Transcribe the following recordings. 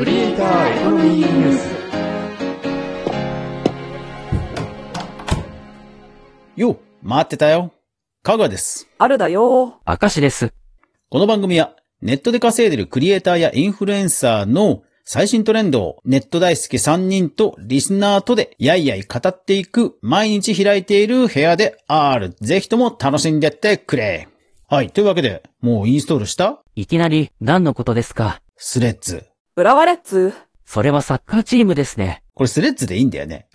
クリエイターエコノミーニュースよう、待ってたよ。かがです。あるだよ。明石です。この番組は、ネットで稼いでるクリエイターやインフルエンサーの最新トレンドをネット大好き3人とリスナーとでやいやい語っていく毎日開いている部屋である。ぜひとも楽しんでってくれ。はい。というわけで、もうインストールした？いきなり何のことですか？スレッズ。浦和レッズ。それはサッカーチームですね。これスレッズでいいんだよね。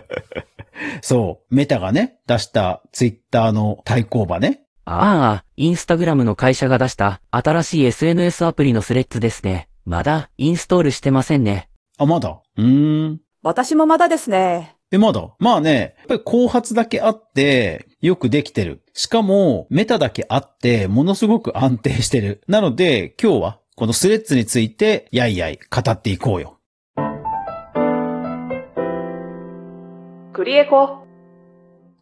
そう。メタがね、出したツイッターの対抗馬ね。ああ、インスタグラムの会社が出した新しい SNS アプリのスレッズですね。まだインストールしてませんね。あ、まだ？うーん。私もまだですね。え、まだ？まあね、やっぱり後発だけあって、よくできてる。しかも、メタだけあって、ものすごく安定してる。なので、今日は、このスレッズについて、やいやい語っていこうよ。クリエコ。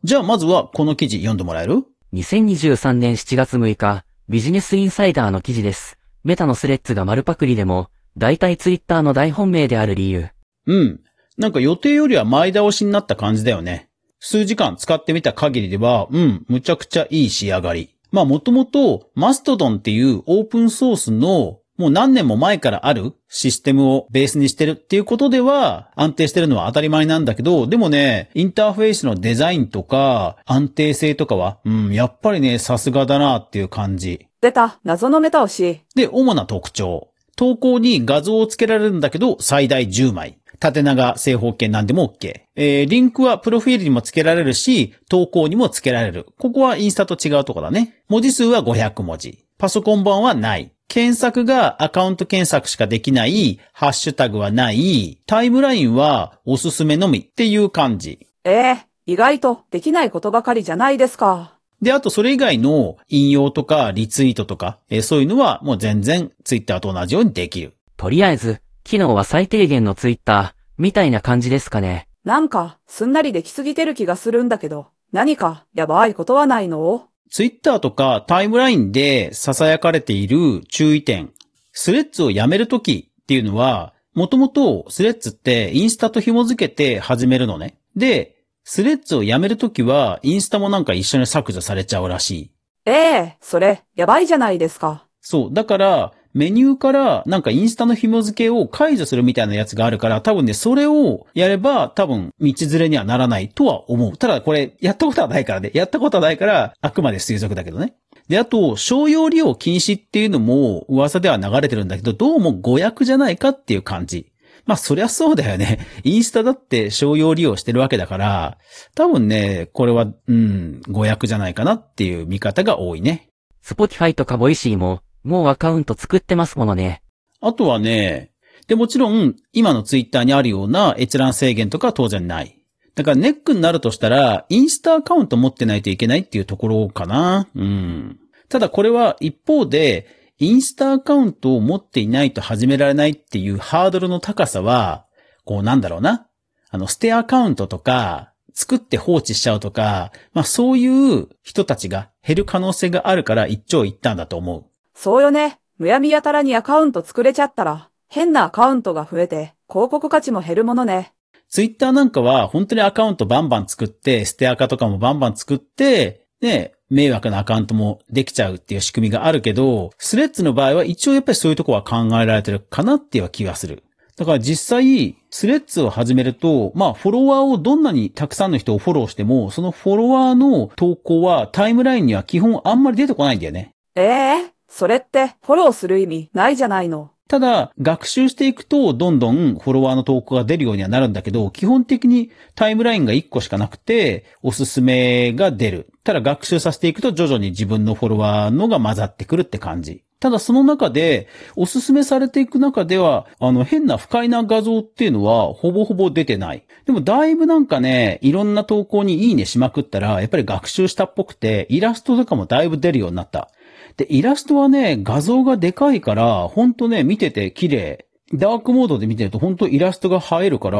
じゃあ、まずは、この記事読んでもらえる？2023年7月6日、ビジネスインサイダーの記事です。メタのスレッズが丸パクリでも、大体ツイッターの大本命である理由。うん。なんか予定よりは前倒しになった感じだよね。数時間使ってみた限りでは、うん、むちゃくちゃいい仕上がり。まあもともと、マストドンっていうオープンソースの、もう何年も前からあるシステムをベースにしてるっていうことでは安定してるのは当たり前なんだけど、でもね、インターフェースのデザインとか安定性とかは、うん、やっぱりね、さすがだなっていう感じ。出た。謎のメタ押し。で、主な特徴。投稿に画像を付けられるんだけど、最大10枚。縦長正方形なんでも OK。えー、リンクはプロフィールにも付けられるし、投稿にも付けられる。ここはインスタと違うとこだね。文字数は500文字。パソコン版はない。検索がアカウント検索しかできない。ハッシュタグはない。タイムラインはおすすめのみっていう感じ。ええ意外とできないことばかりじゃないですか。で、あとそれ以外の引用とかリツイートとか、えーそういうのはもう全然ツイッターと同じようにできる。とりあえず、機能は最低限のツイッター、みたいな感じですかね。なんか、すんなりできすぎてる気がするんだけど、何か、やばいことはないの？ツイッターとかタイムラインで囁かれている注意点。スレッズをやめるときっていうのは、もともとスレッズってインスタと紐付けて始めるのね。で、スレッズをやめるときはインスタもなんか一緒に削除されちゃうらしい。ええそれ、やばいじゃないですか。そう。だから、メニューからなんかインスタの紐付けを解除するみたいなやつがあるから、多分ね、それをやれば多分道連れにはならないとは思う。ただこれ、やったことはないからね。やったことはないから、あくまで推測だけどね。で、あと、商用利用禁止っていうのも噂では流れてるんだけど、どうも誤訳じゃないかっていう感じ。まあ、そりゃそうだよね。インスタだって商用利用してるわけだから、多分ね、これは、うん、誤訳じゃないかなっていう見方が多いね。 Spotify とか Voicy も、もうアカウント作ってますものね。あとはね、で、もちろん、今のツイッターにあるような閲覧制限とかは当然ない。だからネックになるとしたら、インスタアカウント持ってないといけないっていうところかな。うん。ただこれは一方で、インスタアカウントを持っていないと始められないっていうハードルの高さは、こうなんだろうな。あの、ステアカウントとか、作って放置しちゃうとか、まあそういう人たちが減る可能性があるから一長一短だと思う。そうよね。むやみやたらにアカウント作れちゃったら、変なアカウントが増えて、広告価値も減るものね。ツイッターなんかは本当にアカウントバンバン作って、ステアカとかもバンバン作って、ね、迷惑なアカウントもできちゃうっていう仕組みがあるけど、スレッズの場合は一応やっぱりそういうとこは考えられてるかなっていう気がする。だから実際、スレッズを始めると、まあフォロワーをどんなにたくさんの人をフォローしても、そのフォロワーの投稿はタイムラインには基本あんまり出てこないんだよね。ええそれって、フォローする意味ないじゃないの。ただ、学習していくと、どんどんフォロワーの投稿が出るようにはなるんだけど、基本的にタイムラインが1個しかなくて、おすすめが出る。ただ学習させていくと、徐々に自分のフォロワーのが混ざってくるって感じ。ただその中で、おすすめされていく中では、あの、変な不快な画像っていうのは、ほぼほぼ出てない。でも、だいぶなんかね、いろんな投稿にいいねしまくったら、やっぱり学習したっぽくて、イラストとかもだいぶ出るようになった。で、イラストはね、画像がでかいから、ほんとね、見てて綺麗。ダークモードで見てると本当イラストが映えるから、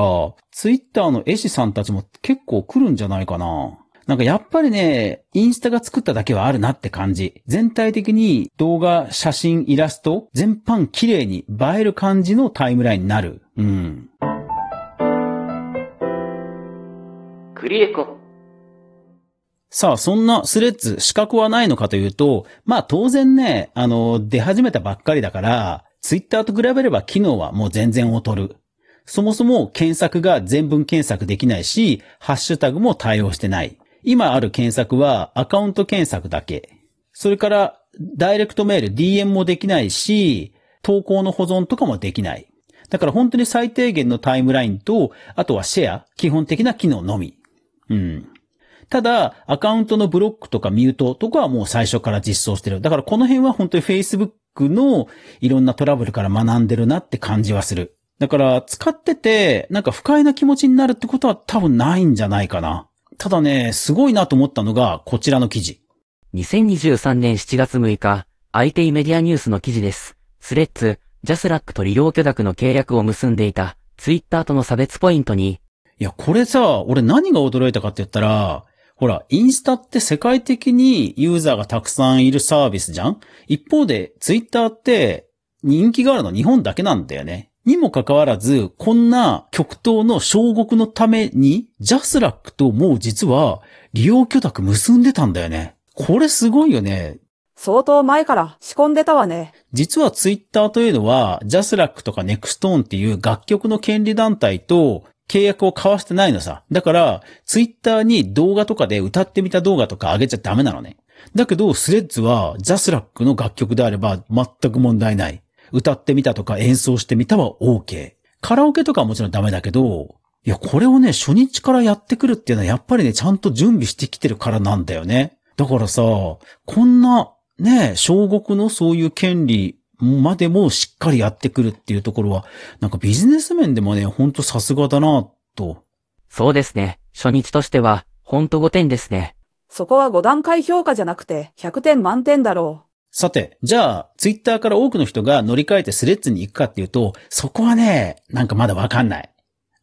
ツイッターの絵師さんたちも結構来るんじゃないかな。なんかやっぱりね、インスタが作っただけはあるなって感じ。全体的に動画、写真、イラスト、全般綺麗に映える感じのタイムラインになる。うん。クリエコ。さあ、そんなスレッズ、資格はないのかというと、まあ当然ね、あの、出始めたばっかりだから、ツイッターと比べれば機能はもう全然劣る。そもそも検索が全文検索できないし、ハッシュタグも対応してない。今ある検索はアカウント検索だけ。それから、ダイレクトメール、DM もできないし、投稿の保存とかもできない。だから本当に最低限のタイムラインと、あとはシェア、基本的な機能のみ。うん。ただ、アカウントのブロックとかミュートとかはもう最初から実装してる。だからこの辺は本当に Facebook のいろんなトラブルから学んでるなって感じはする。だから使ってて、なんか不快な気持ちになるってことは多分ないんじゃないかな。ただね、すごいなと思ったのがこちらの記事。2023年7月6日、IT メディアニュースの記事です。スレッズ、 JASRAC と利用許諾の契約を結んでいた、ツイッターとの差別ポイントに、いや、これさ、俺何が驚いたかって言ったら、ほら、インスタって世界的にユーザーがたくさんいるサービスじゃん？一方で、ツイッターって人気があるの日本だけなんだよね。にもかかわらず、こんな極東の小国のために、 JASRAC ともう実は利用許諾結んでたんだよね。これすごいよね。相当前から仕込んでたわね。実はツイッターというのは、 JASRAC とか NexTone っていう楽曲の権利団体と契約を交わしてないのさ。だから、ツイッターに動画とかで歌ってみた動画とか上げちゃダメなのね。だけど、スレッズは JASRAC の楽曲であれば全く問題ない。歌ってみたとか演奏してみたは OK。カラオケとかはもちろんダメだけど、いや、これをね、初日からやってくるっていうのはやっぱりね、ちゃんと準備してきてるからなんだよね。だからさ、こんな、ね、小国のそういう権利までもしっかりやってくるっていうところは、なんかビジネス面でもね、ほんとさすがだな、と。そうですね、初日としては、ほんと5点ですね。そこは5段階評価じゃなくて100点満点だろさて、じゃあ、ツイッターから多くの人が乗り換えてスレッズに行くかっていうと、そこはね、なんかまだわかんない。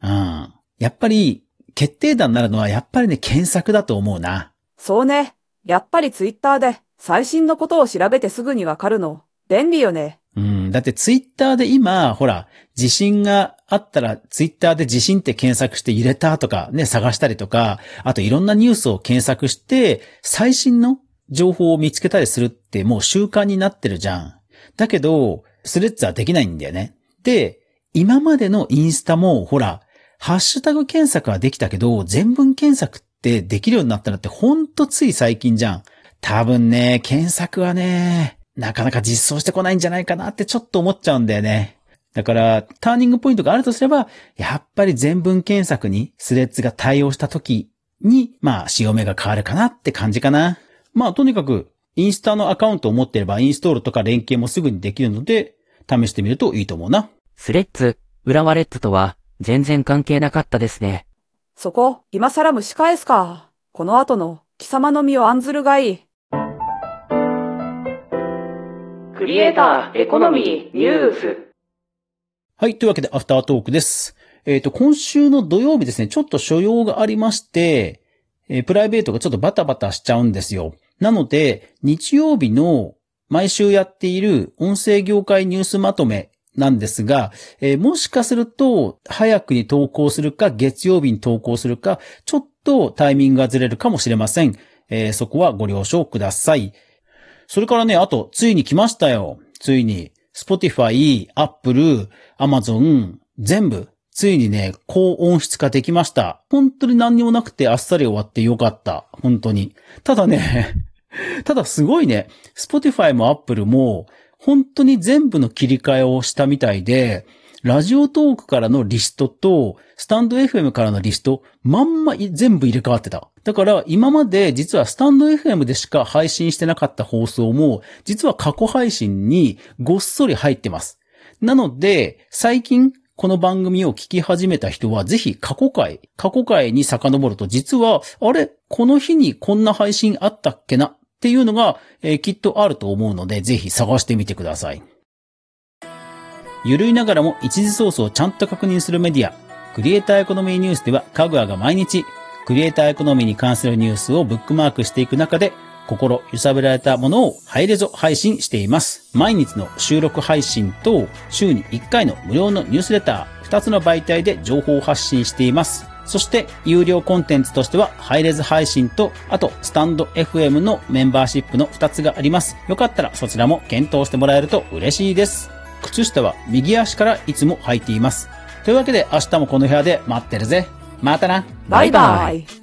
うん。やっぱり、決定打になるのはやっぱりね、検索だと思うな。う。そうね。やっぱりツイッターで最新のことを調べてすぐにわかるの。便利よね。うん。だってツイッターで今、ほら、地震があったらツイッターで地震って検索して揺れたとかね、探したりとか、あといろんなニュースを検索して、最新の情報を見つけたりするってもう習慣になってるじゃん。だけど、スレッズはできないんだよね。で、今までのインスタも、ほら、ハッシュタグ検索はできたけど、全文検索ってできるようになったのってほんとつい最近じゃん。多分ね、検索はね、なかなか実装してこないんじゃないかなってちょっと思っちゃうんだよね。だから、ターニングポイントがあるとすれば、やっぱり全文検索にスレッズが対応した時に、まあ、潮目が変わるかなって感じかな。まあ、とにかく、インスタのアカウントを持っていれば、インストールとか連携もすぐにできるので、試してみるといいと思うな。スレッズ、浦和レッズとは、全然関係なかったですね。そこ、今更蒸し返すか。この後の貴様の身を案ずるがいい。クリエイター、エコノミー、ニュース。はい。というわけで、アフタートークです。えっ、と、今週の土曜日ですね、ちょっと所用がありまして、えープライベートがちょっとバタバタしちゃうんですよ。なので、日曜日の毎週やっている音声業界ニュースまとめなんですが、えーもしかすると、早くに投稿するか、月曜日に投稿するか、ちょっとタイミングがずれるかもしれません。えーそこはご了承ください。それからね、あと、ついに来ましたよ。ついに、Spotify、Apple、Amazon、全部、ついにね、高音質化できました。本当に何にもなくてあっさり終わってよかった。本当に。ただね、ただすごいね、Spotify も Apple も、本当に全部の切り替えをしたみたいで、ラジオトークからのリストと、スタンド FM からのリスト、まんま全部入れ替わってた。だから、今まで実はスタンド FM でしか配信してなかった放送も、実は過去配信にごっそり入ってます。なので、最近、この番組を聞き始めた人は、ぜひ過去回、過去回に遡ると、実は、あれ？この日にこんな配信あったっけな？っていうのが、えーきっとあると思うので、ぜひ探してみてください。ゆるいながらも一時ソースをちゃんと確認するメディア、クリエイターエコノミーニュースでは、かぐわが毎日、クリエイターエコノミーに関するニュースをブックマークしていく中で、心揺さぶられたものをハイレゾ配信しています。毎日の収録配信と週に1回の無料のニュースレター、2つの媒体で情報を発信しています。そして、有料コンテンツとしては、ハイレズ配信と、あと、スタンド FM のメンバーシップの2つがあります。よかったらそちらも検討してもらえると嬉しいです。靴下は右足からいつも履いています。というわけで明日もこの部屋で待ってるぜ。またな。バイバイ。